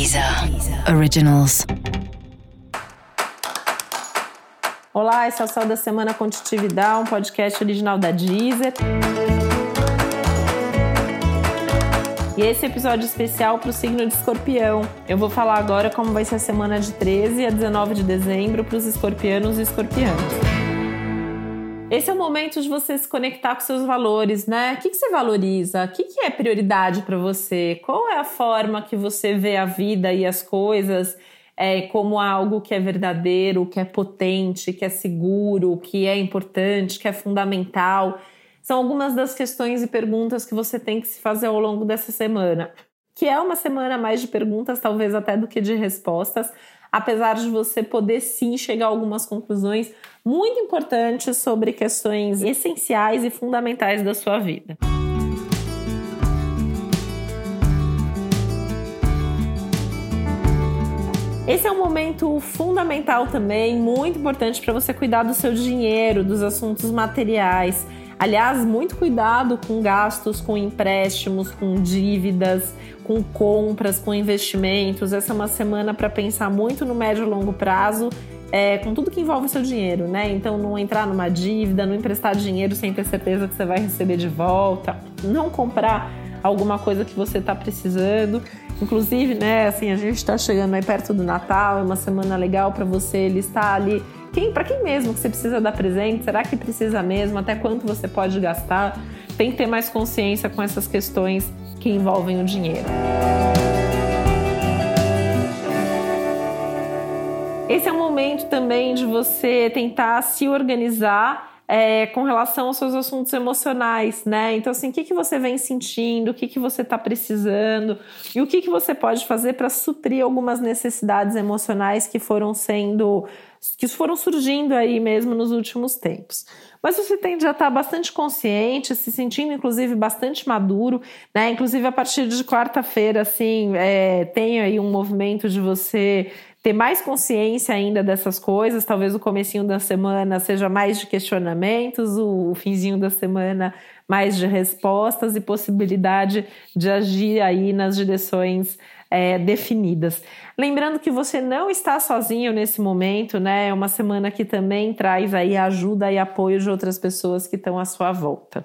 Deezer Originals. Olá, esse é o Céu da Semana Contitividade, um podcast original da Deezer. E esse episódio especial para o signo de escorpião. Eu vou falar agora como vai ser a semana de 13 a 19 de dezembro para os escorpianos e escorpianas. Esse é o momento de você se conectar com seus valores, né? O que, que você valoriza? O que, que é prioridade para você? Qual é a forma que você vê a vida e as coisas é, como algo que é verdadeiro, que é potente, que é seguro, que é importante, que é fundamental? São algumas das questões e perguntas que você tem que se fazer ao longo dessa semana. Que é uma semana mais de perguntas, talvez até do que de respostas, apesar de você poder sim chegar a algumas conclusões muito importantes sobre questões essenciais e fundamentais da sua vida. Esse é um momento fundamental também, muito importante para você cuidar do seu dinheiro, dos assuntos materiais. Aliás, muito cuidado com gastos, com empréstimos, com dívidas, com compras, com investimentos. Essa é uma semana para pensar muito no médio e longo prazo é, com tudo que envolve o seu dinheiro, né? Então, não entrar numa dívida, não emprestar dinheiro sem ter certeza que você vai receber de volta, não comprar alguma coisa que você está precisando. Inclusive, né, assim, a gente está chegando aí perto do Natal, é uma semana legal para você listar ali quem, para quem mesmo que você precisa dar presente, será que precisa mesmo, até quanto você pode gastar. Tem que ter mais consciência com essas questões que envolvem o dinheiro. Esse é um momento também de você tentar se organizar é, com relação aos seus assuntos emocionais, né? Então, assim, o que, que você vem sentindo, o que, que você está precisando e o que, que você pode fazer para suprir algumas necessidades emocionais que foram sendo, que foram surgindo aí mesmo nos últimos tempos. Mas você tende a estar bastante consciente, se sentindo, inclusive, bastante maduro, né? Inclusive, a partir de quarta-feira, assim, é, tem aí um movimento de você ter mais consciência ainda dessas coisas. Talvez o comecinho da semana seja mais de questionamentos, o, finzinho da semana mais de respostas e possibilidade de agir aí nas direções é, definidas. Lembrando que você não está sozinho nesse momento, né? É uma semana que também traz aí ajuda e apoio de outras pessoas que estão à sua volta.